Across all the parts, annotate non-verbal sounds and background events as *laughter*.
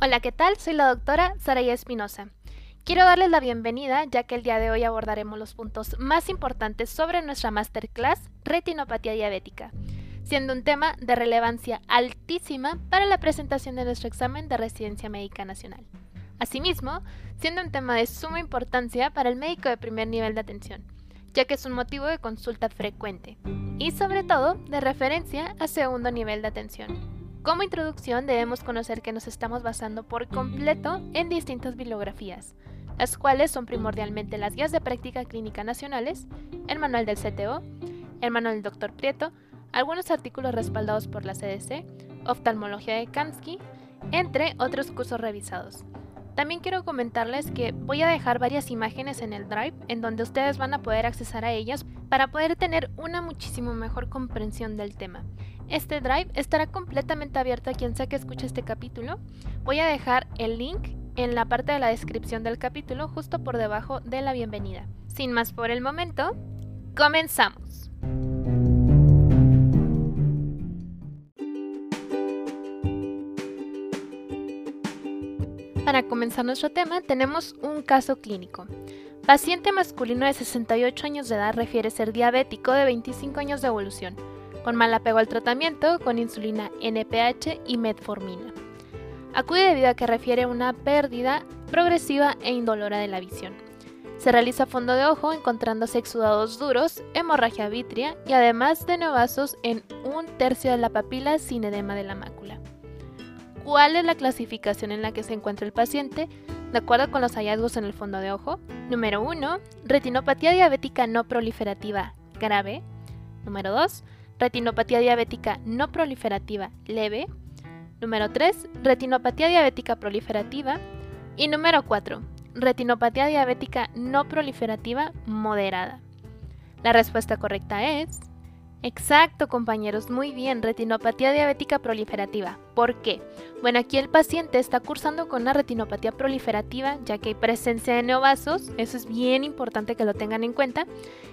Hola, ¿qué tal? Soy la doctora Saraya Espinosa. Quiero darles la bienvenida ya que el día de hoy abordaremos los puntos más importantes sobre nuestra masterclass Retinopatía diabética, siendo un tema de relevancia altísima para la presentación de nuestro examen de residencia médica nacional. Asimismo, siendo un tema de suma importancia para el médico de primer nivel de atención, ya que es un motivo de consulta frecuente y sobre todo de referencia a segundo nivel de atención. Como introducción debemos conocer que nos estamos basando por completo en distintas bibliografías, las cuales son primordialmente las guías de práctica clínica nacionales, el manual del CTO, el manual del Dr. Prieto, algunos artículos respaldados por la CDC, oftalmología de Kansky, entre otros cursos revisados. También quiero comentarles que voy a dejar varias imágenes en el Drive en donde ustedes van a poder accesar a ellas para poder tener una muchísimo mejor comprensión del tema. Este drive estará completamente abierto a quien sea que escuche este capítulo. Voy a dejar el link en la parte de la descripción del capítulo justo por debajo de la bienvenida. Sin más por el momento, comenzamos. Para comenzar nuestro tema tenemos un caso clínico. Paciente masculino de 68 años de edad refiere ser diabético de 25 años de evolución con mal apego al tratamiento con insulina NPH y metformina. Acude debido a que refiere una pérdida progresiva e indolora de la visión. Se realiza fondo de ojo encontrándose exudados duros, hemorragia vitrea y además de neovasos en un tercio de la papila sin edema de la mácula. ¿Cuál es la clasificación en la que se encuentra el paciente? De acuerdo con los hallazgos en el fondo de ojo. Número 1. Retinopatía diabética no proliferativa grave. Número 2 retinopatía diabética no proliferativa leve. Número 3, retinopatía diabética proliferativa. Y número 4, retinopatía diabética no proliferativa moderada. La respuesta correcta es Exacto, compañeros, muy bien, retinopatía diabética proliferativa. ¿Por qué? Bueno, aquí el paciente está cursando con una retinopatía proliferativa, ya que hay presencia de neovasos, eso es bien importante que lo tengan en cuenta,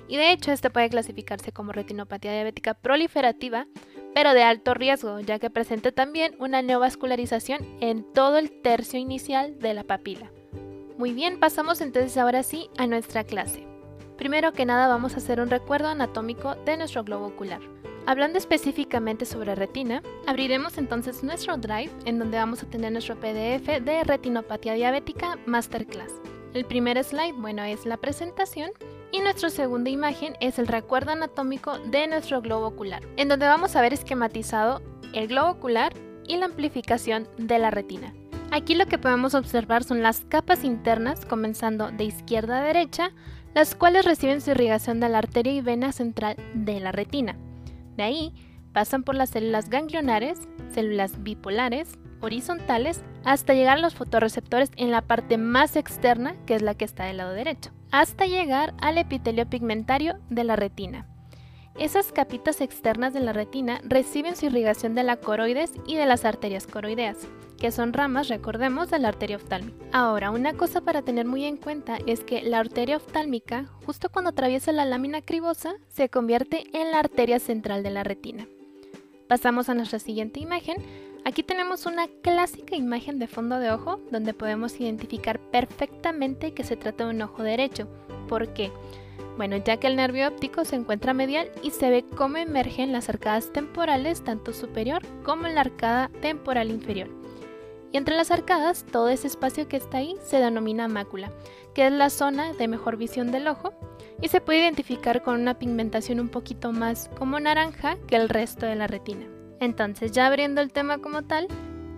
y de hecho este puede clasificarse como retinopatía diabética proliferativa, pero de alto riesgo, ya que presenta también una neovascularización en todo el tercio inicial de la papila. Muy bien, pasamos entonces ahora sí a nuestra clase. Primero que nada vamos a hacer un recuerdo anatómico de nuestro globo ocular. Hablando específicamente sobre retina, abriremos entonces nuestro Drive en donde vamos a tener nuestro PDF de retinopatía diabética Masterclass. El primer slide, bueno, es la presentación y nuestra segunda imagen es el recuerdo anatómico de nuestro globo ocular, en donde vamos a ver esquematizado el globo ocular y la amplificación de la retina. Aquí lo que podemos observar son las capas internas comenzando de izquierda a derecha las cuales reciben su irrigación de la arteria y vena central de la retina. De ahí pasan por las células ganglionares, células bipolares, horizontales, hasta llegar a los fotorreceptores en la parte más externa, que es la que está del lado derecho, hasta llegar al epitelio pigmentario de la retina. Esas capitas externas de la retina reciben su irrigación de la coroides y de las arterias coroideas, que son ramas, recordemos, de la arteria oftálmica. Ahora, una cosa para tener muy en cuenta es que la arteria oftálmica, justo cuando atraviesa la lámina cribosa, se convierte en la arteria central de la retina. Pasamos a nuestra siguiente imagen. Aquí tenemos una clásica imagen de fondo de ojo donde podemos identificar perfectamente que se trata de un ojo derecho. ¿Por qué? Bueno, ya que el nervio óptico se encuentra medial y se ve cómo emergen las arcadas temporales tanto superior como la arcada temporal inferior. Y entre las arcadas, todo ese espacio que está ahí se denomina mácula, que es la zona de mejor visión del ojo y se puede identificar con una pigmentación un poquito más como naranja que el resto de la retina. Entonces, ya abriendo el tema como tal,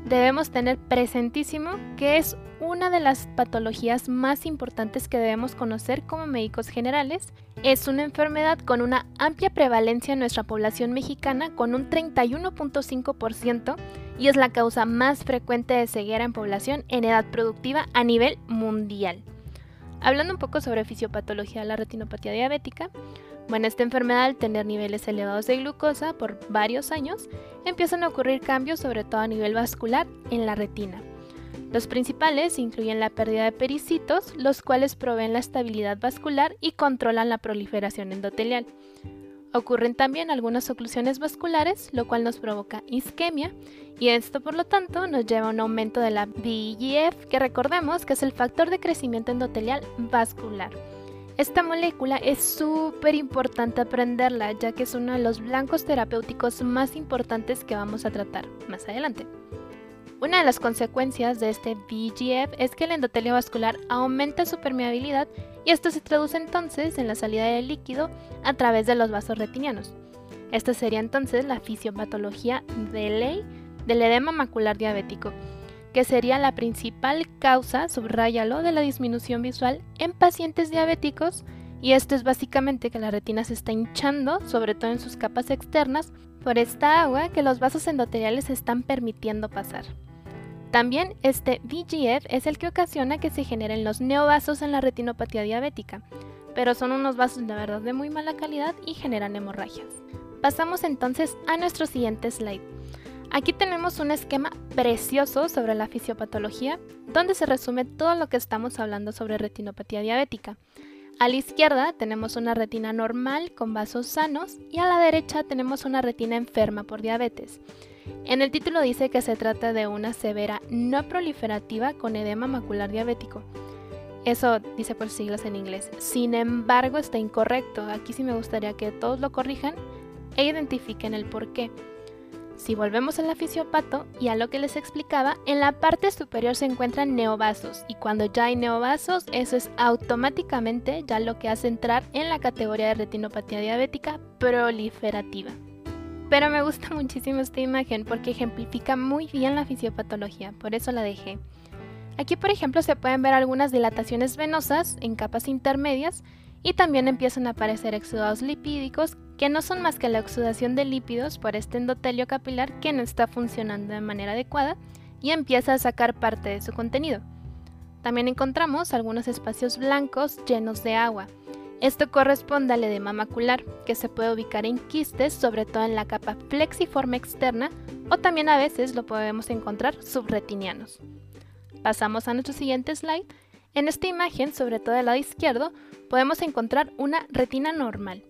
debemos tener presentísimo que es una de las patologías más importantes que debemos conocer como médicos generales. Es una enfermedad con una amplia prevalencia en nuestra población mexicana con un 31.5% y es la causa más frecuente de ceguera en población en edad productiva a nivel mundial. Hablando un poco sobre fisiopatología de la retinopatía diabética, bueno, esta enfermedad al tener niveles elevados de glucosa por varios años, empiezan a ocurrir cambios sobre todo a nivel vascular en la retina. Los principales incluyen la pérdida de pericitos, los cuales proveen la estabilidad vascular y controlan la proliferación endotelial. Ocurren también algunas oclusiones vasculares, lo cual nos provoca isquemia, y esto por lo tanto nos lleva a un aumento de la VEGF, que recordemos que es el factor de crecimiento endotelial vascular. Esta molécula es súper importante aprenderla, ya que es uno de los blancos terapéuticos más importantes que vamos a tratar más adelante. Una de las consecuencias de este VEGF es que el endotelio vascular aumenta su permeabilidad y esto se traduce entonces en la salida del líquido a través de los vasos retinianos. Esta sería entonces la fisiopatología de ley del edema macular diabético, que sería la principal causa, subráyalo, de la disminución visual en pacientes diabéticos y esto es básicamente que la retina se está hinchando, sobre todo en sus capas externas, por esta agua que los vasos endoteliales están permitiendo pasar. También este VGF es el que ocasiona que se generen los neovasos en la retinopatía diabética, pero son unos vasos de verdad de muy mala calidad y generan hemorragias. Pasamos entonces a nuestro siguiente slide. Aquí tenemos un esquema precioso sobre la fisiopatología, donde se resume todo lo que estamos hablando sobre retinopatía diabética. A la izquierda tenemos una retina normal con vasos sanos y a la derecha tenemos una retina enferma por diabetes. En el título dice que se trata de una severa no proliferativa con edema macular diabético. Eso dice por siglas en inglés. Sin embargo, está incorrecto. Aquí sí me gustaría que todos lo corrijan e identifiquen el por qué. Si volvemos a la fisiopato y a lo que les explicaba, en la parte superior se encuentran neovasos y cuando ya hay neovasos, eso es automáticamente ya lo que hace entrar en la categoría de retinopatía diabética proliferativa. Pero me gusta *laughs* muchísimo esta imagen porque ejemplifica muy bien la fisiopatología, por eso la dejé. Aquí por ejemplo se pueden ver algunas dilataciones venosas en capas intermedias y también empiezan a aparecer exudados lipídicos que no son más que la exudación de lípidos por este endotelio capilar que no está funcionando de manera adecuada y empieza a sacar parte de su contenido. También encontramos algunos espacios blancos llenos de agua, esto corresponde al edema macular, que se puede ubicar en quistes, sobre todo en la capa flexiforme externa, o también a veces lo podemos encontrar subretinianos. Pasamos a nuestro siguiente slide. En esta imagen, sobre todo del lado izquierdo, podemos encontrar una retina normal.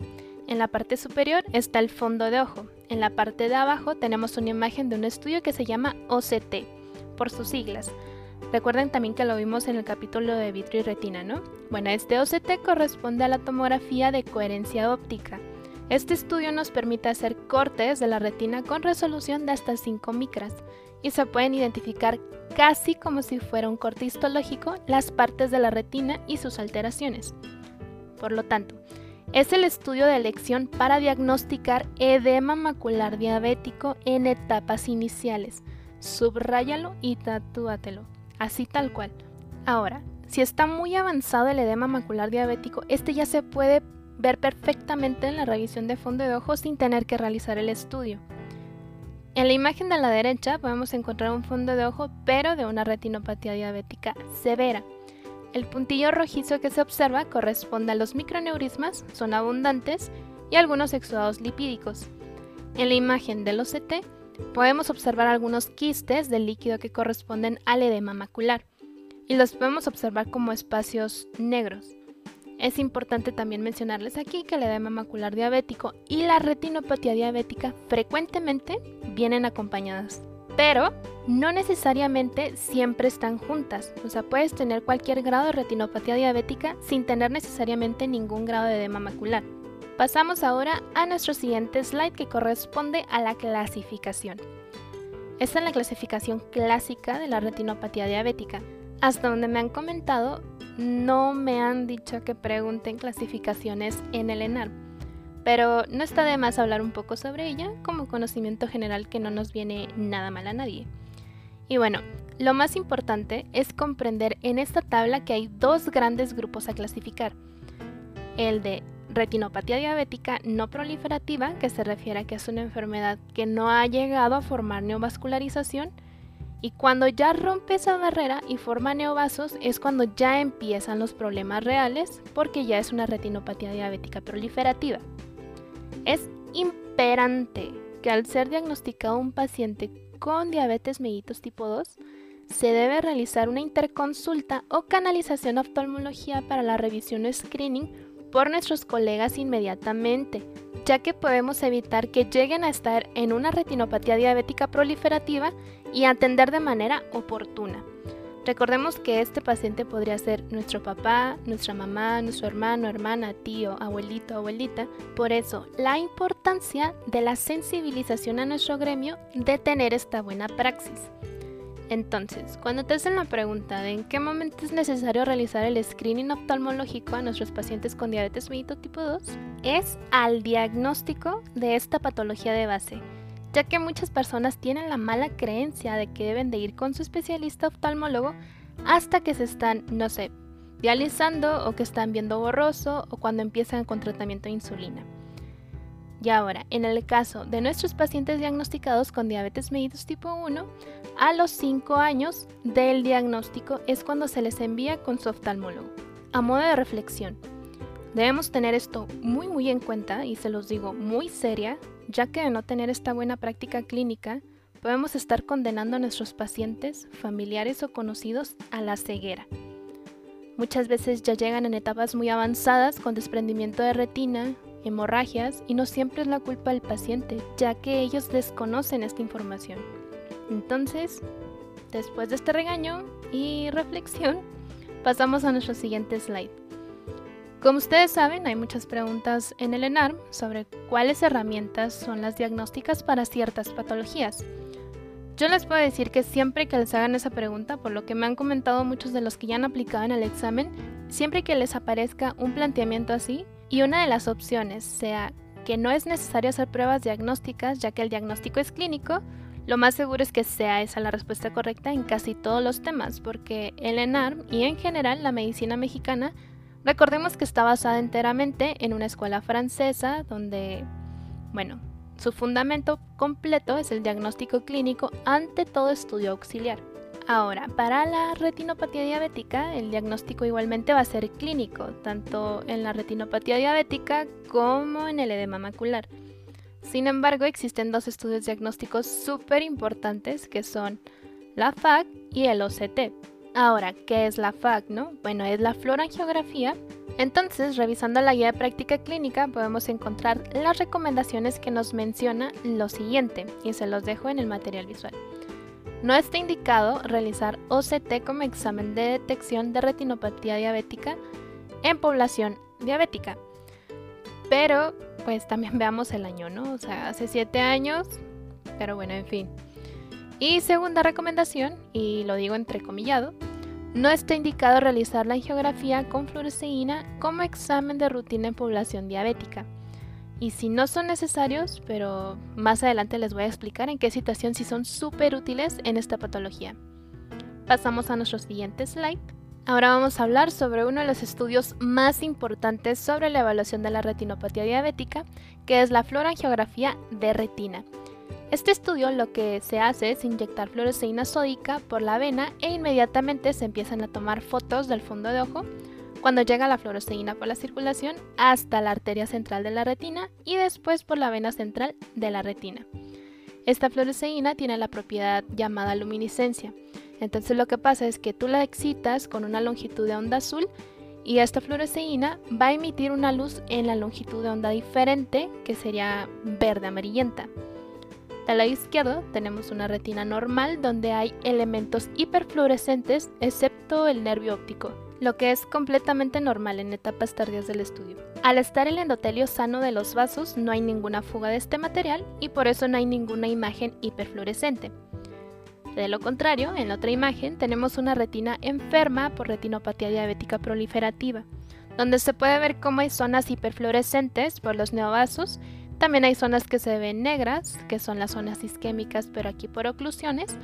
En la parte superior está el fondo de ojo. En la parte de abajo tenemos una imagen de un estudio que se llama OCT, por sus siglas, Recuerden también que lo vimos en el capítulo de vitro y retina, ¿no? Bueno, este OCT corresponde a la tomografía de coherencia óptica. Este estudio nos permite hacer cortes de la retina con resolución de hasta 5 micras y se pueden identificar casi como si fuera un corte histológico las partes de la retina y sus alteraciones. Por lo tanto, es el estudio de elección para diagnosticar edema macular diabético en etapas iniciales. Subráyalo y tatúatelo así tal cual. Ahora, si está muy avanzado el edema macular diabético, este ya se puede ver perfectamente en la revisión de fondo de ojo sin tener que realizar el estudio. En la imagen de la derecha podemos encontrar un fondo de ojo pero de una retinopatía diabética severa. El puntillo rojizo que se observa corresponde a los microneurismas, son abundantes, y algunos exudados lipídicos. En la imagen del OCT podemos observar algunos quistes del líquido que corresponden al edema macular y los podemos observar como espacios negros. Es importante también mencionarles aquí que el edema macular diabético y la retinopatía diabética frecuentemente vienen acompañadas, pero no necesariamente siempre están juntas. O sea, puedes tener cualquier grado de retinopatía diabética sin tener necesariamente ningún grado de edema macular. Pasamos ahora a nuestro siguiente slide que corresponde a la clasificación. Esta es la clasificación clásica de la retinopatía diabética. Hasta donde me han comentado, no me han dicho que pregunten clasificaciones en el ENAR, pero no está de más hablar un poco sobre ella como conocimiento general que no nos viene nada mal a nadie. Y bueno, lo más importante es comprender en esta tabla que hay dos grandes grupos a clasificar. El de retinopatía diabética no proliferativa, que se refiere a que es una enfermedad que no ha llegado a formar neovascularización, y cuando ya rompe esa barrera y forma neovasos es cuando ya empiezan los problemas reales porque ya es una retinopatía diabética proliferativa. Es imperante que al ser diagnosticado un paciente con diabetes mellitus tipo 2, se debe realizar una interconsulta o canalización a oftalmología para la revisión o screening por nuestros colegas inmediatamente, ya que podemos evitar que lleguen a estar en una retinopatía diabética proliferativa y atender de manera oportuna. Recordemos que este paciente podría ser nuestro papá, nuestra mamá, nuestro hermano, hermana, tío, abuelito, abuelita. Por eso, la importancia de la sensibilización a nuestro gremio de tener esta buena praxis. Entonces, cuando te hacen la pregunta de en qué momento es necesario realizar el screening oftalmológico a nuestros pacientes con diabetes mellitus tipo 2, es al diagnóstico de esta patología de base, ya que muchas personas tienen la mala creencia de que deben de ir con su especialista oftalmólogo hasta que se están, no sé, dializando o que están viendo borroso o cuando empiezan con tratamiento de insulina. Y ahora, en el caso de nuestros pacientes diagnosticados con diabetes mellitus tipo 1, a los 5 años del diagnóstico es cuando se les envía con su oftalmólogo. A modo de reflexión, debemos tener esto muy muy en cuenta y se los digo muy seria, ya que de no tener esta buena práctica clínica, podemos estar condenando a nuestros pacientes, familiares o conocidos a la ceguera. Muchas veces ya llegan en etapas muy avanzadas con desprendimiento de retina, hemorragias y no siempre es la culpa del paciente, ya que ellos desconocen esta información. Entonces, después de este regaño y reflexión, pasamos a nuestro siguiente slide. Como ustedes saben, hay muchas preguntas en el ENARM sobre cuáles herramientas son las diagnósticas para ciertas patologías. Yo les puedo decir que siempre que les hagan esa pregunta, por lo que me han comentado muchos de los que ya han aplicado en el examen, siempre que les aparezca un planteamiento así, y una de las opciones sea que no es necesario hacer pruebas diagnósticas ya que el diagnóstico es clínico, lo más seguro es que sea esa la respuesta correcta en casi todos los temas, porque el ENARM y en general la medicina mexicana, recordemos que está basada enteramente en una escuela francesa donde, bueno, su fundamento completo es el diagnóstico clínico ante todo estudio auxiliar. Ahora, para la retinopatía diabética, el diagnóstico igualmente va a ser clínico, tanto en la retinopatía diabética como en el edema macular. Sin embargo, existen dos estudios diagnósticos súper importantes que son la FAC y el OCT. Ahora, ¿qué es la FAC? No? Bueno, es la fluorangiografía. Entonces, revisando la guía de práctica clínica, podemos encontrar las recomendaciones que nos menciona lo siguiente, y se los dejo en el material visual. No está indicado realizar OCT como examen de detección de retinopatía diabética en población diabética. Pero, pues también *laughs* veamos el año, ¿no? O sea, hace 7 años, pero bueno, en fin. Y segunda recomendación, y lo digo entrecomillado, no está indicado realizar la angiografía con fluoresceína como examen de rutina en población diabética y si no son necesarios, pero más adelante les voy a explicar en qué situación sí son súper útiles en esta patología. Pasamos a nuestro siguiente slide. Ahora vamos a hablar sobre uno de los estudios más importantes sobre la evaluación de la retinopatía diabética, que es la fluorangiografía de retina. Este estudio lo que se hace es inyectar fluoresceína sódica por la vena e inmediatamente se empiezan a tomar fotos del fondo de ojo cuando llega la fluoresceína por la circulación hasta la arteria central de la retina y después por la vena central de la retina. Esta fluoresceína tiene la propiedad llamada luminiscencia. Entonces lo que pasa es que tú la excitas con una longitud de onda azul y esta fluoresceína va a emitir una luz en la longitud de onda diferente que sería verde amarillenta. Del lado izquierdo tenemos una retina normal donde hay elementos hiperfluorescentes excepto el nervio óptico, lo que es completamente normal en etapas tardías del estudio. Al estar el endotelio sano de los vasos no hay ninguna fuga de este material y por eso no hay ninguna imagen hiperfluorescente. De lo contrario, en la otra imagen tenemos una retina enferma por retinopatía diabética proliferativa, donde se puede ver cómo hay zonas hiperfluorescentes por los neovasos, también hay zonas que se ven negras, que son las zonas isquémicas pero aquí por oclusiones,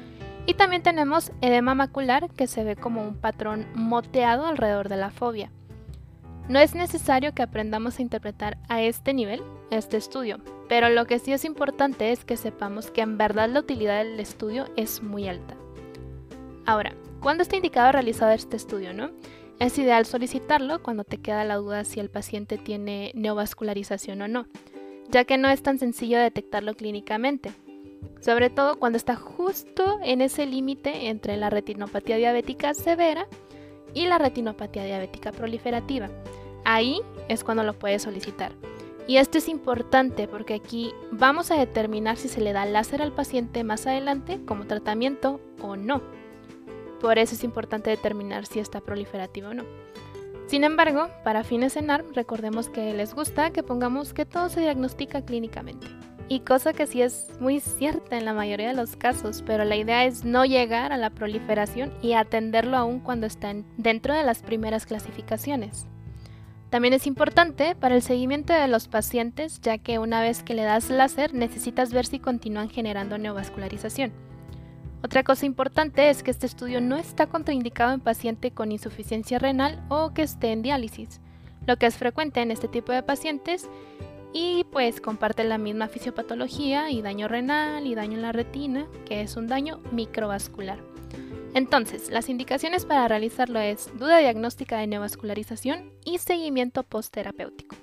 y también tenemos edema macular que se ve como un patrón moteado alrededor de la fobia. No es necesario que aprendamos a interpretar a este nivel este estudio, pero lo que sí es importante es que sepamos que en verdad la utilidad del estudio es muy alta. Ahora, ¿cuándo está indicado realizar este estudio, no? Es ideal solicitarlo cuando te queda la duda si el paciente tiene neovascularización o no, ya que no es tan sencillo detectarlo clínicamente sobre todo cuando está justo en ese límite entre la retinopatía diabética severa y la retinopatía diabética proliferativa. ahí es cuando lo puedes solicitar. Y esto es importante porque aquí vamos a determinar si se le da láser al paciente más adelante como tratamiento o no. Por eso es importante determinar si está proliferativo o no. Sin embargo, para fines de NARM, recordemos que les gusta que pongamos que todo se diagnostica clínicamente. Y cosa que sí es muy cierta en la mayoría de los casos, pero la idea es no llegar a la proliferación y atenderlo aún cuando están dentro de las primeras clasificaciones. También es importante para el seguimiento de los pacientes, ya que una vez que le das láser necesitas ver si continúan generando neovascularización. Otra cosa importante es que este estudio no está contraindicado en paciente con insuficiencia renal o que esté en diálisis, lo que es frecuente en este tipo de pacientes y pues comparte la misma fisiopatología y daño renal y daño en la retina, que es un daño microvascular. Entonces, las indicaciones para realizarlo es duda diagnóstica de neovascularización y seguimiento postterapéutico.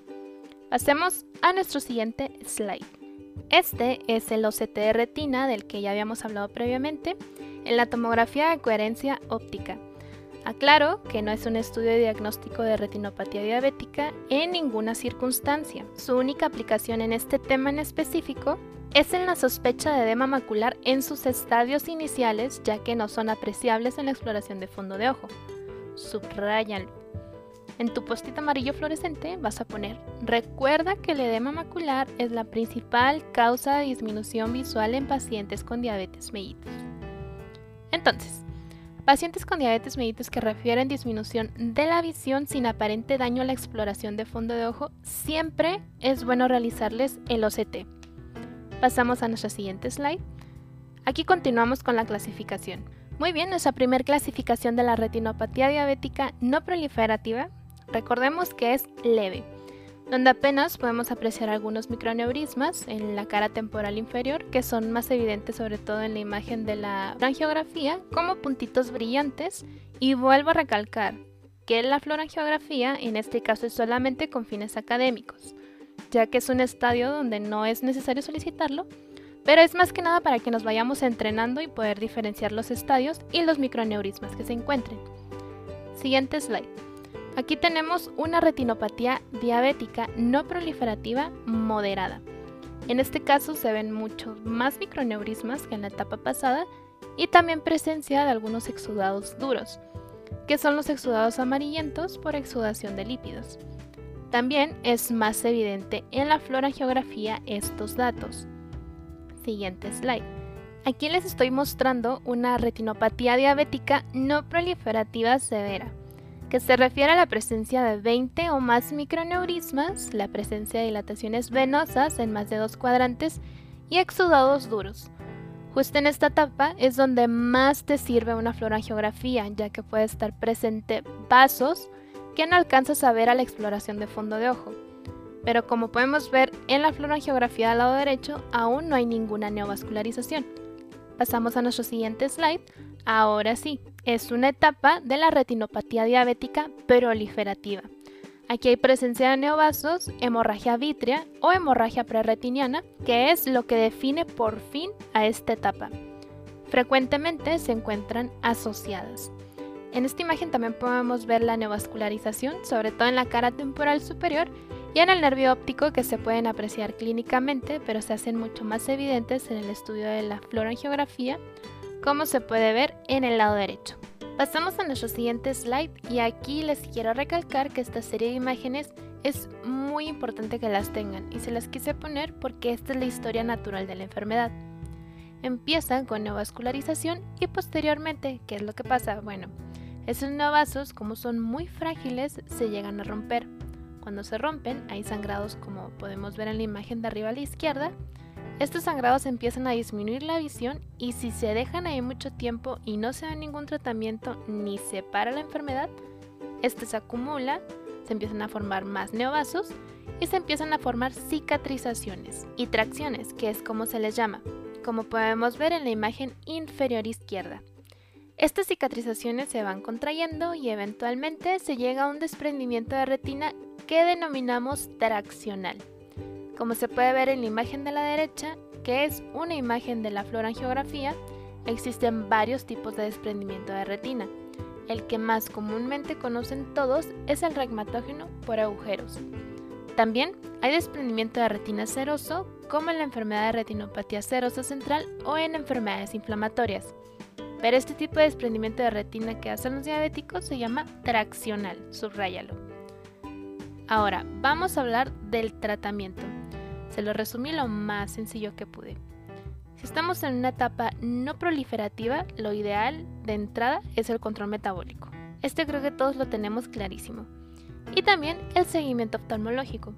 Pasemos a nuestro siguiente slide. Este es el OCT de retina del que ya habíamos hablado previamente en la tomografía de coherencia óptica. Aclaro que no es un estudio de diagnóstico de retinopatía diabética en ninguna circunstancia. Su única aplicación en este tema en específico es en la sospecha de edema macular en sus estadios iniciales, ya que no son apreciables en la exploración de fondo de ojo. Subrayanlo. En tu postito amarillo fluorescente vas a poner, recuerda que el edema macular es la principal causa de disminución visual en pacientes con diabetes mellitus. Entonces, pacientes con diabetes mellitus que refieren disminución de la visión sin aparente daño a la exploración de fondo de ojo, siempre es bueno realizarles el OCT Pasamos a nuestra siguiente slide. Aquí continuamos con la clasificación. Muy bien, nuestra primera clasificación de la retinopatía diabética no proliferativa, recordemos que es leve, donde apenas podemos apreciar algunos microneurismas en la cara temporal inferior, que son más evidentes sobre todo en la imagen de la angiografía, como puntitos brillantes, y vuelvo a recalcar que la florangiografía en este caso es solamente con fines académicos ya que es un estadio donde no es necesario solicitarlo, pero es más que nada para que nos vayamos entrenando y poder diferenciar los estadios y los microneurismas que se encuentren. Siguiente slide. Aquí tenemos una retinopatía diabética no proliferativa moderada. En este caso se ven muchos más microneurismas que en la etapa pasada y también presencia de algunos exudados duros, que son los exudados amarillentos por exudación de lípidos. También es más evidente en la geografía estos datos. Siguiente slide. Aquí les estoy mostrando una retinopatía diabética no proliferativa severa, que se refiere a la presencia de 20 o más microneurismas, la presencia de dilataciones venosas en más de dos cuadrantes y exudados duros. Justo en esta etapa es donde más te sirve una florangiografía, ya que puede estar presente vasos, que no alcanzas a ver a la exploración de fondo de ojo. Pero como podemos ver en la florangiografía del lado derecho, aún no hay ninguna neovascularización. Pasamos a nuestro siguiente slide. Ahora sí, es una etapa de la retinopatía diabética proliferativa. Aquí hay presencia de neovasos, hemorragia vítrea o hemorragia preretiniana, que es lo que define por fin a esta etapa. Frecuentemente se encuentran asociadas. En esta imagen también podemos ver la neovascularización, sobre todo en la cara temporal superior y en el nervio óptico que se pueden apreciar clínicamente, pero se hacen mucho más evidentes en el estudio de la florangiografía, como se puede ver en el lado derecho. Pasamos a nuestro siguiente slide y aquí les quiero recalcar que esta serie de imágenes es muy importante que las tengan y se las quise poner porque esta es la historia natural de la enfermedad. Empiezan con neovascularización y posteriormente, ¿qué es lo que pasa? Bueno, esos neovasos, como son muy frágiles, se llegan a romper. Cuando se rompen, hay sangrados como podemos ver en la imagen de arriba a la izquierda. Estos sangrados empiezan a disminuir la visión y si se dejan ahí mucho tiempo y no se da ningún tratamiento ni se para la enfermedad, este se acumula, se empiezan a formar más neovasos y se empiezan a formar cicatrizaciones y tracciones, que es como se les llama, como podemos ver en la imagen inferior izquierda. Estas cicatrizaciones se van contrayendo y eventualmente se llega a un desprendimiento de retina que denominamos traccional. Como se puede ver en la imagen de la derecha, que es una imagen de la florangiografía, existen varios tipos de desprendimiento de retina. el que más comúnmente conocen todos es el regmatógeno por agujeros. También hay desprendimiento de retina seroso, como en la enfermedad de retinopatía serosa central o en enfermedades inflamatorias. Pero este tipo de desprendimiento de retina que hacen los diabéticos se llama traccional, subráyalo. Ahora, vamos a hablar del tratamiento. Se lo resumí lo más sencillo que pude. Si estamos en una etapa no proliferativa, lo ideal de entrada es el control metabólico. Este creo que todos lo tenemos clarísimo. Y también el seguimiento oftalmológico.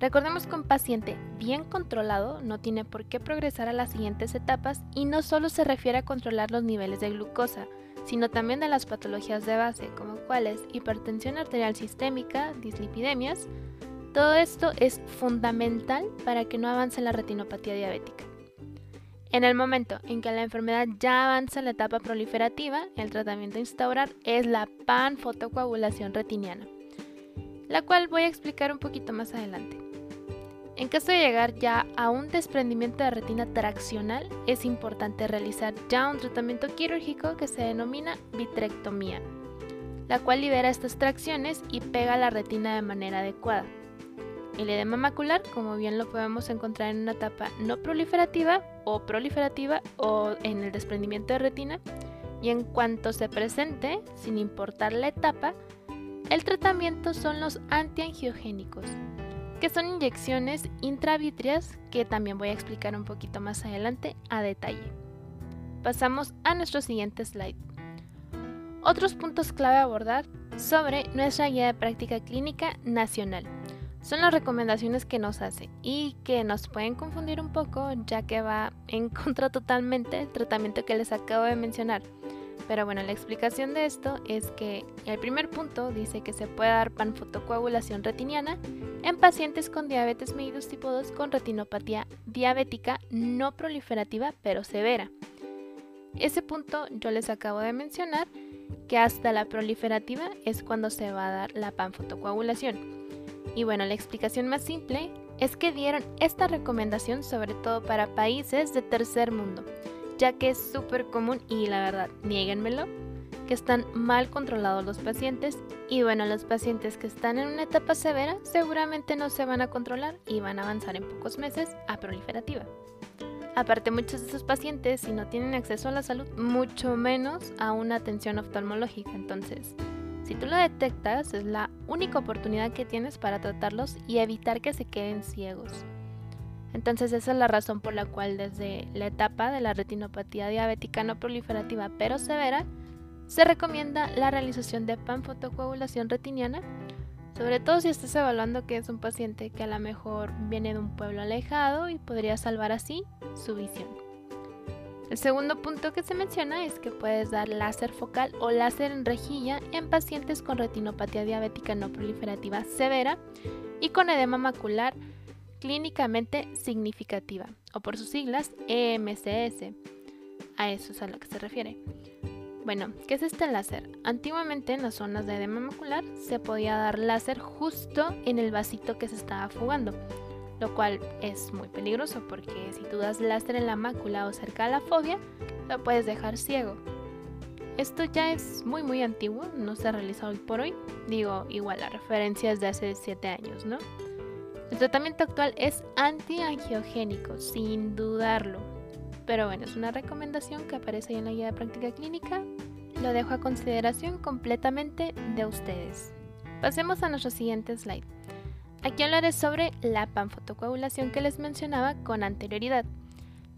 Recordemos que un paciente bien controlado no tiene por qué progresar a las siguientes etapas y no solo se refiere a controlar los niveles de glucosa, sino también de las patologías de base, como cuáles hipertensión arterial sistémica, dislipidemias. Todo esto es fundamental para que no avance la retinopatía diabética. En el momento en que la enfermedad ya avanza en la etapa proliferativa, el tratamiento a instaurar es la panfotocoagulación retiniana, la cual voy a explicar un poquito más adelante. En caso de llegar ya a un desprendimiento de retina traccional, es importante realizar ya un tratamiento quirúrgico que se denomina vitrectomía, la cual libera estas tracciones y pega la retina de manera adecuada. El edema macular, como bien lo podemos encontrar en una etapa no proliferativa o proliferativa o en el desprendimiento de retina, y en cuanto se presente, sin importar la etapa, el tratamiento son los antiangiogénicos, que son inyecciones intravítreas que también voy a explicar un poquito más adelante a detalle. Pasamos a nuestro siguiente slide. Otros puntos clave a abordar sobre nuestra guía de práctica clínica nacional son las recomendaciones que nos hace y que nos pueden confundir un poco ya que va en *laughs* contra totalmente del tratamiento que les acabo de mencionar. Pero bueno, la explicación de esto es que el primer punto dice que se puede dar panfotocoagulación retiniana en pacientes con diabetes mellitus tipo 2 con retinopatía diabética no proliferativa pero severa. Ese punto yo les acabo de mencionar que hasta la proliferativa es cuando se va a dar la panfotocoagulación. Y bueno, la explicación más simple es que dieron esta recomendación sobre todo para países de tercer mundo, ya que es súper común y la verdad, nieguenmelo, que están mal controlados los pacientes y bueno, los pacientes que están en una etapa severa seguramente no se van a controlar y van a avanzar en pocos meses a proliferativa. Aparte, muchos de esos pacientes, si no tienen acceso a la salud, mucho menos a una atención oftalmológica. Entonces, si tú lo detectas, es la única oportunidad que tienes para tratarlos y evitar que se queden ciegos. Entonces esa es la razón por la cual desde la etapa de la retinopatía diabética no proliferativa pero severa, se recomienda la realización de panfotocoagulación retiniana, sobre todo si estás evaluando que es un paciente que a lo mejor viene de un pueblo alejado y podría salvar así su visión. El segundo punto que se menciona es que puedes dar láser focal o láser en rejilla en pacientes con retinopatía diabética no proliferativa severa y con edema macular clínicamente significativa, o por sus siglas EMCS. A eso es a lo que se refiere. Bueno, ¿qué es este láser? Antiguamente en las zonas de edema macular se podía dar láser justo en el vasito que se estaba fugando lo cual es muy peligroso porque si tú das láser en la mácula o cerca de la fobia, lo puedes dejar ciego. Esto ya es muy muy antiguo, no se realiza hoy por hoy. Digo, igual la referencia es de hace 7 años, ¿no? El tratamiento actual es antiangiogénico, sin dudarlo. Pero bueno, es una recomendación que aparece ahí en la guía de práctica clínica. Lo dejo a consideración completamente de ustedes. Pasemos a nuestro siguiente slide. Aquí hablaré sobre la panfotocoagulación que les mencionaba con anterioridad.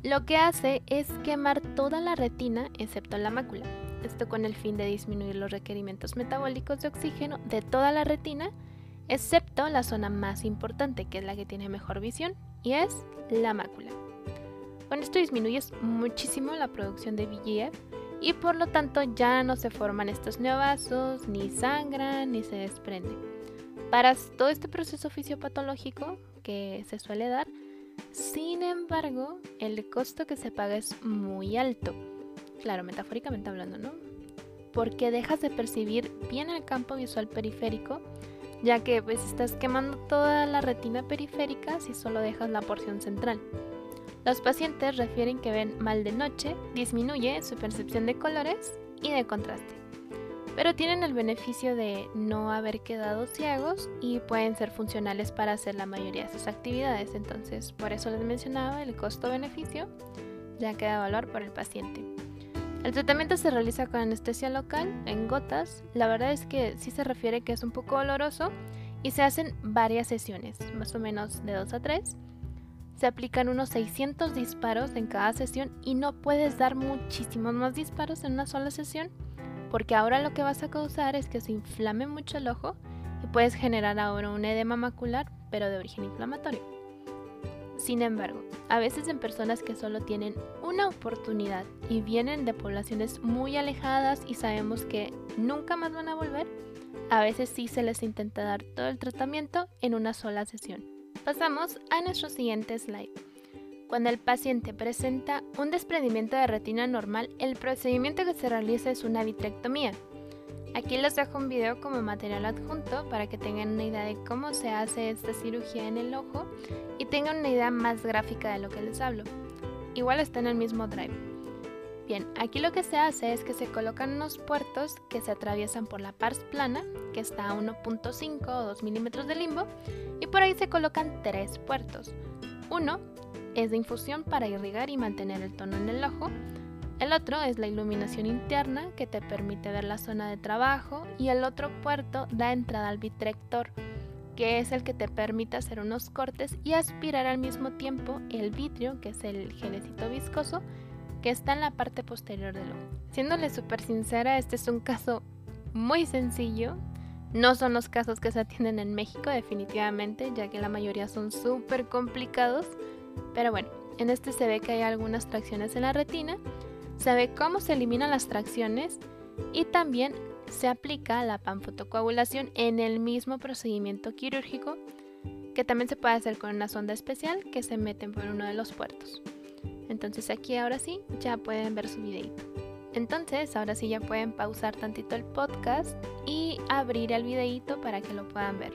Lo que hace es quemar toda la retina excepto la mácula. Esto con el fin de disminuir los requerimientos metabólicos de oxígeno de toda la retina, excepto la zona más importante, que es la que tiene mejor visión, y es la mácula. Con esto disminuyes muchísimo la producción de VEGF y por lo tanto ya no se forman estos neovasos, ni sangran, ni se desprenden para todo este proceso fisiopatológico que se suele dar. Sin embargo, el costo que se paga es muy alto. Claro, metafóricamente hablando, ¿no? Porque dejas de percibir bien el campo visual periférico, ya que pues estás quemando toda la retina periférica si solo dejas la porción central. Los pacientes refieren que ven mal de noche, disminuye su percepción de colores y de contraste. Pero tienen el beneficio de no haber quedado ciegos y pueden ser funcionales para hacer la mayoría de sus actividades. Entonces, por eso les mencionaba el costo-beneficio, ya queda valor por el paciente. El tratamiento se realiza con anestesia local, en gotas. La verdad es que sí se refiere que es un poco doloroso y se hacen varias sesiones, más o menos de 2 a 3. Se aplican unos 600 disparos en cada sesión y no puedes dar muchísimos más disparos en una sola sesión porque ahora lo que vas a causar es que se inflame mucho el ojo y puedes generar ahora un edema macular, pero de origen inflamatorio. Sin embargo, a veces en personas que solo tienen una oportunidad y vienen de poblaciones muy alejadas y sabemos que nunca más van a volver, a veces sí se les intenta dar todo el tratamiento en una sola sesión. Pasamos a nuestro siguiente slide. Cuando el paciente presenta un desprendimiento de retina normal, el procedimiento que se realiza es una vitrectomía. Aquí les dejo un video como material adjunto para que tengan una idea de cómo se hace esta cirugía en el ojo y tengan una idea más gráfica de lo que les hablo. Igual está en el mismo drive. Bien, aquí lo que se hace es que se colocan unos puertos que se atraviesan por la pars plana, que está a 1.5 o 2 milímetros de limbo, y por ahí se colocan tres puertos. Uno es de infusión para irrigar y mantener el tono en el ojo. El otro es la iluminación interna que te permite ver la zona de trabajo y el otro puerto da entrada al vitrector que es el que te permite hacer unos cortes y aspirar al mismo tiempo el vitrio, que es el gelecito viscoso, que está en la parte posterior del ojo. Siéndole súper sincera, este es un caso muy sencillo. No son los casos que se atienden en México definitivamente, ya que la mayoría son súper complicados. Pero bueno, en este se ve que hay algunas tracciones en la retina, se ve cómo se eliminan las tracciones y también se aplica la panfotocoagulación en el mismo procedimiento quirúrgico que también se puede hacer con una sonda especial que se meten por uno de los puertos. Entonces aquí ahora sí ya pueden ver su videito. Entonces ahora sí ya pueden pausar tantito el podcast y abrir el videito para que lo puedan ver.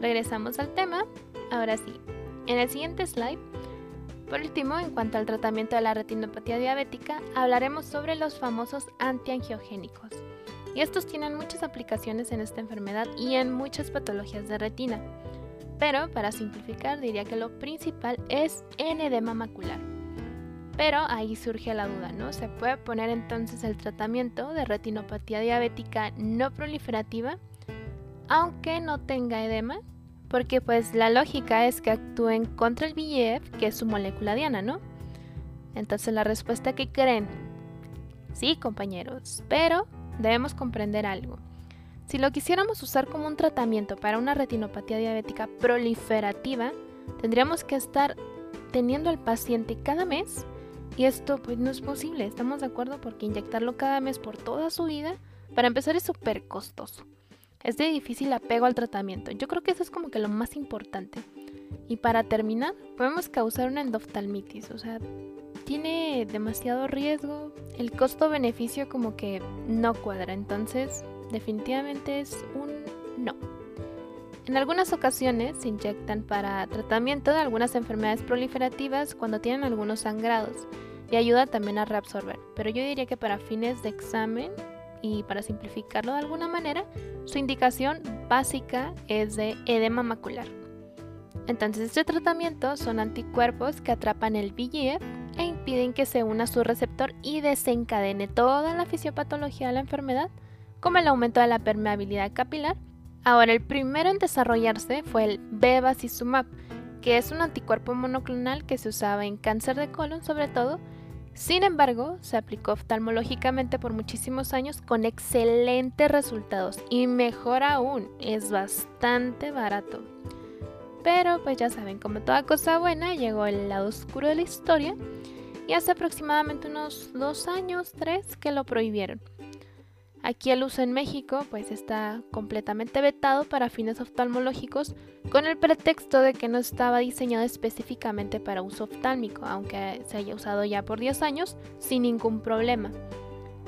Regresamos al tema. Ahora sí, en el siguiente slide por último, en cuanto al tratamiento de la retinopatía diabética, hablaremos sobre los famosos antiangiogénicos. Y estos tienen muchas aplicaciones en esta enfermedad y en muchas patologías de retina. Pero, para simplificar, diría que lo principal es en edema macular. Pero ahí surge la duda, ¿no? ¿Se puede poner entonces el tratamiento de retinopatía diabética no proliferativa aunque no tenga edema? Porque pues la lógica es que actúen contra el VEGF, que es su molécula diana, ¿no? Entonces la respuesta que creen, sí compañeros, pero debemos comprender algo. Si lo quisiéramos usar como un tratamiento para una retinopatía diabética proliferativa, tendríamos que estar teniendo al paciente cada mes y esto pues no es posible, estamos de acuerdo porque inyectarlo cada mes por toda su vida, para empezar es súper costoso es de difícil apego al tratamiento. Yo creo que eso es como que lo más importante. Y para terminar, podemos causar una endoftalmitis, o sea, tiene demasiado riesgo, el costo-beneficio como que no cuadra, entonces definitivamente es un no. En algunas ocasiones se inyectan para tratamiento de algunas enfermedades proliferativas cuando tienen algunos sangrados y ayuda también a reabsorber, pero yo diría que para fines de examen y para simplificarlo de alguna manera, su indicación básica es de edema macular. Entonces este tratamiento son anticuerpos que atrapan el VEGF e impiden que se una su receptor y desencadene toda la fisiopatología de la enfermedad, como el aumento de la permeabilidad capilar. Ahora, el primero en desarrollarse fue el bevacizumab, que es un anticuerpo monoclonal que se usaba en cáncer de colon sobre todo, sin embargo, se aplicó oftalmológicamente por muchísimos años con excelentes resultados y mejor aún, es bastante barato. Pero pues ya saben, como toda cosa buena, llegó el lado oscuro de la historia y hace aproximadamente unos dos años, tres, que lo prohibieron. Aquí el uso en México pues está completamente vetado para fines oftalmológicos con el pretexto de que no estaba diseñado específicamente para uso oftálmico, aunque se haya usado ya por 10 años sin ningún problema.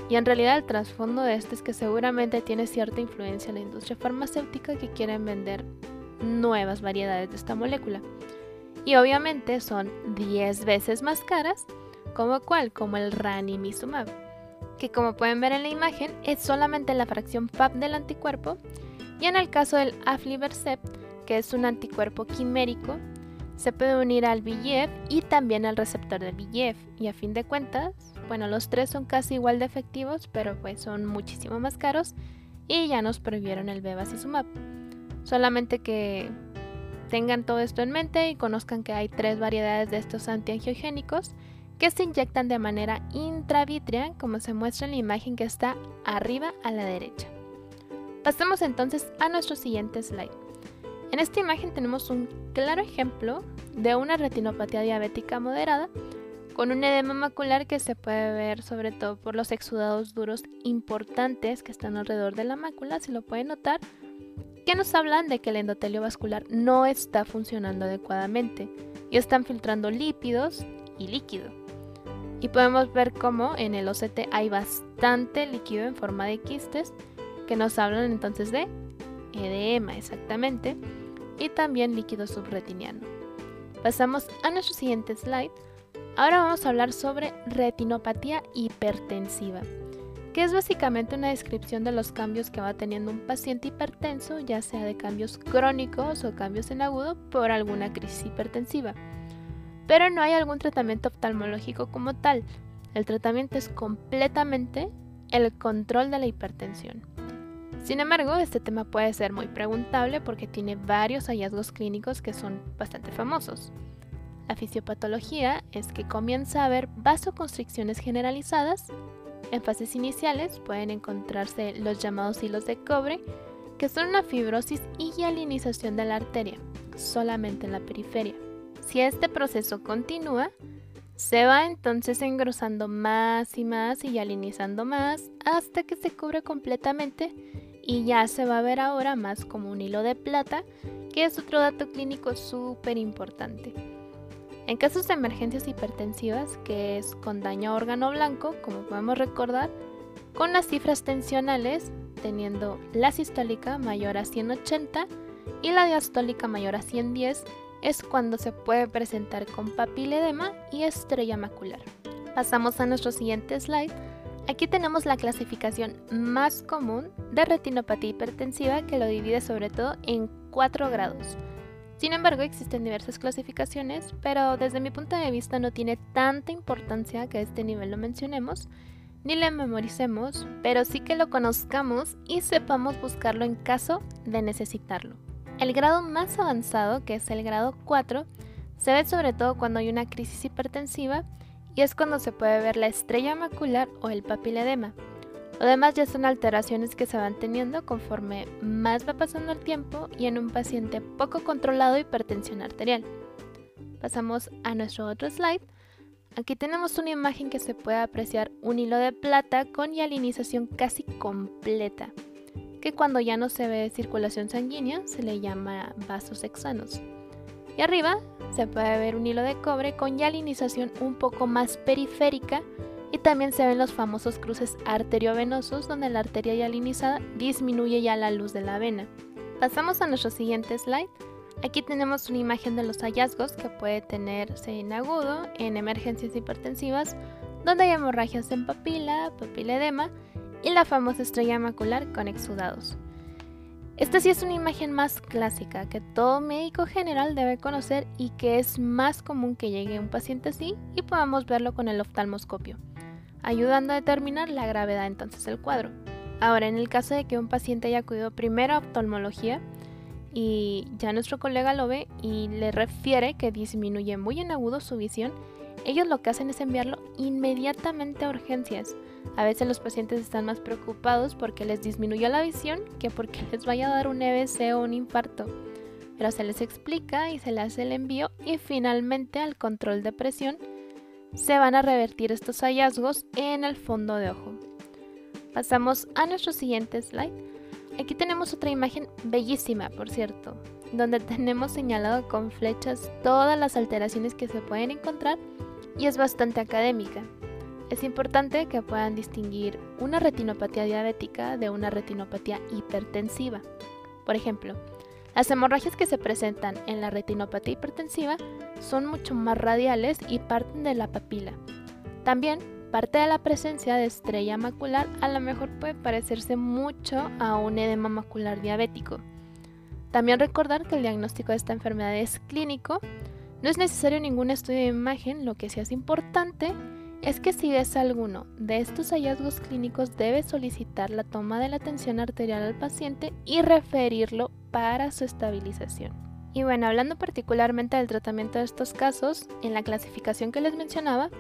Y en realidad el trasfondo de este es que seguramente tiene cierta influencia en la industria farmacéutica que quieren vender nuevas variedades de esta molécula. Y obviamente son 10 veces más caras, como cual, como el ranimizumab que como pueden ver en la imagen es solamente la fracción FAB del anticuerpo, y en el caso del aflibercept, que es un anticuerpo quimérico, se puede unir al VEGF y también al receptor del VEGF, y a fin de cuentas, bueno, los tres son casi igual de efectivos, pero pues son muchísimo más caros y ya nos prohibieron el bevacizumab. Solamente que tengan todo esto en mente y conozcan que hay tres variedades de estos antiangiogénicos que se inyectan de manera intravítrea, como se muestra en la imagen que está arriba a la derecha. Pasemos entonces a nuestro siguiente slide. En esta imagen tenemos un claro ejemplo de una retinopatía diabética moderada con un edema macular que se puede ver sobre todo por los exudados duros importantes que están alrededor de la mácula, si lo pueden notar, que nos hablan de que el endotelio vascular no está funcionando adecuadamente y están filtrando lípidos y líquido. Y podemos ver cómo en el OCT hay bastante líquido en forma de quistes que nos hablan entonces de edema exactamente y también líquido subretiniano. Pasamos a nuestro siguiente slide. Ahora vamos a hablar sobre retinopatía hipertensiva, que es básicamente una descripción de los cambios que va teniendo un paciente hipertenso, ya sea de cambios crónicos o cambios en agudo por alguna crisis hipertensiva pero no hay algún tratamiento oftalmológico como tal. El tratamiento es completamente el control de la hipertensión. Sin embargo, este tema puede ser muy preguntable porque tiene varios hallazgos clínicos que son bastante famosos. La fisiopatología es que comienza a haber vasoconstricciones generalizadas. En fases iniciales pueden encontrarse los llamados hilos de cobre, que son una fibrosis y hialinización de la arteria, solamente en la periferia. Si este proceso continúa, se va entonces engrosando más y más y alinizando más hasta que se cubre completamente y ya se va a ver ahora más como un hilo de plata, que es otro dato clínico súper importante. En casos de emergencias hipertensivas, que es con daño a órgano blanco, como podemos recordar, con las cifras tensionales teniendo la sistólica mayor a 180 y la diastólica mayor a 110, es cuando se puede presentar con papiledema y estrella macular. Pasamos a nuestro siguiente slide. Aquí tenemos la clasificación más común de retinopatía hipertensiva que lo divide sobre todo en cuatro grados. Sin embargo, existen diversas clasificaciones, pero desde mi punto de vista no tiene tanta importancia que a este nivel lo mencionemos, ni lo memoricemos, pero sí que lo conozcamos y sepamos buscarlo en caso de necesitarlo. El grado más avanzado, que es el grado 4, se ve sobre todo cuando hay una crisis hipertensiva y es cuando se puede ver la estrella macular o el papiledema. Lo demás ya son alteraciones que se van teniendo conforme más va pasando el tiempo y en un paciente poco controlado hipertensión arterial. Pasamos a nuestro otro slide. Aquí tenemos una imagen que se puede apreciar un hilo de plata con hialinización casi completa que cuando ya no se ve circulación sanguínea se le llama vasos hexanos. Y arriba se puede ver un hilo de cobre con hialinización un poco más periférica y también se ven los famosos cruces arteriovenosos donde la arteria hialinizada disminuye ya la luz de la vena. Pasamos a nuestro siguiente slide. Aquí tenemos una imagen de los hallazgos que puede tenerse en agudo en emergencias hipertensivas donde hay hemorragias en papila, papiledema y la famosa estrella macular con exudados. Esta sí es una imagen más clásica que todo médico general debe conocer y que es más común que llegue un paciente así y podamos verlo con el oftalmoscopio, ayudando a determinar la gravedad entonces del cuadro. Ahora, en el caso de que un paciente haya acudido primero a oftalmología y ya nuestro colega lo ve y le refiere que disminuye muy en agudo su visión, ellos lo que hacen es enviarlo inmediatamente a urgencias a veces los pacientes están más preocupados porque les disminuyó la visión que porque les vaya a dar un EBC o un infarto. Pero se les explica y se le hace el envío y finalmente al control de presión se van a revertir estos hallazgos en el fondo de ojo. Pasamos a nuestro siguiente slide. Aquí tenemos otra imagen bellísima, por cierto, donde tenemos señalado con flechas todas las alteraciones que se pueden encontrar y es bastante académica. Es importante que puedan distinguir una retinopatía diabética de una retinopatía hipertensiva. Por ejemplo, las hemorragias que se presentan en la retinopatía hipertensiva son mucho más radiales y parten de la papila. También aparte de la presencia de estrella macular, a lo mejor puede parecerse mucho a un edema macular diabético. También recordar que el diagnóstico de esta enfermedad es clínico, no es necesario ningún estudio de imagen, lo que sí es importante es que si ves alguno de estos hallazgos clínicos debes solicitar la toma de la tensión arterial al paciente y referirlo para su estabilización. Y bueno, hablando particularmente del tratamiento de estos casos, en la clasificación que les mencionaba,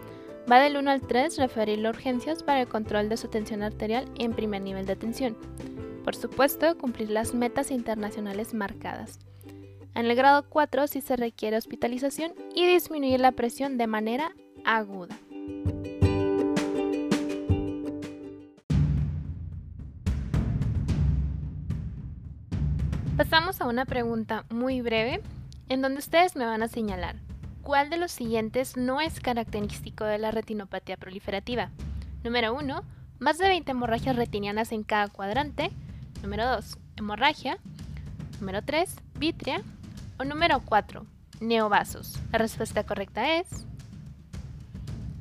va del 1 al 3 referirlo a urgencias para el control de su tensión arterial en primer nivel de tensión. Por supuesto, cumplir las metas internacionales marcadas. En el grado 4 sí se requiere hospitalización y disminuir la presión de manera aguda. Pasamos a una pregunta muy breve en donde ustedes me van a señalar cuál de los siguientes no es característico de la retinopatía proliferativa. Número 1, más de 20 hemorragias retinianas en cada cuadrante. Número 2, hemorragia. Número 3, vitrea. O número 4, neovasos. La respuesta correcta es...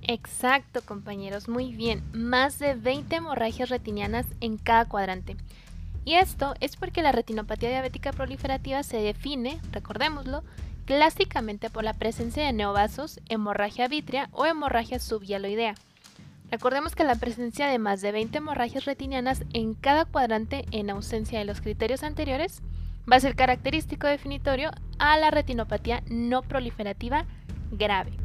Exacto, compañeros, muy bien. Más de 20 hemorragias retinianas en cada cuadrante. Y esto es porque la retinopatía diabética proliferativa se define, recordémoslo, clásicamente por la presencia de neovasos, hemorragia vítrea o hemorragia subhialoidea. Recordemos que la presencia de más de 20 hemorragias retinianas en cada cuadrante en ausencia de los criterios anteriores va a ser característico definitorio a la retinopatía no proliferativa grave.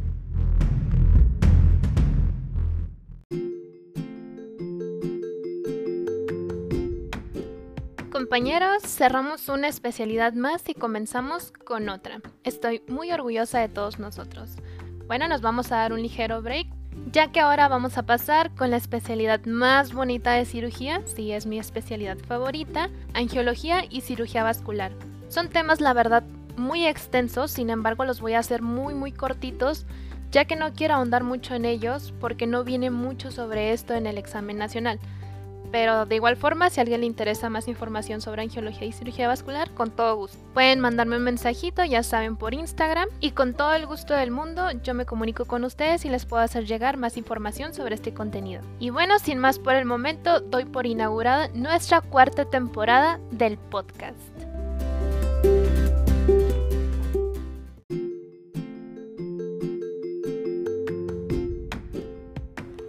Compañeros, cerramos una especialidad más y comenzamos con otra. Estoy muy orgullosa de todos nosotros. Bueno, nos vamos a dar un ligero break, ya que ahora vamos a pasar con la especialidad más bonita de cirugía, si es mi especialidad favorita, angiología y cirugía vascular. Son temas, la verdad, muy extensos, sin embargo los voy a hacer muy muy cortitos, ya que no quiero ahondar mucho en ellos porque no viene mucho sobre esto en el examen nacional. Pero de igual forma, si a alguien le interesa más información sobre angiología y cirugía vascular, con todo gusto. Pueden mandarme un mensajito, ya saben, por Instagram. Y con todo el gusto del mundo, yo me comunico con ustedes y les puedo hacer llegar más información sobre este contenido. Y bueno, sin más por el momento, doy por inaugurada nuestra cuarta temporada del podcast.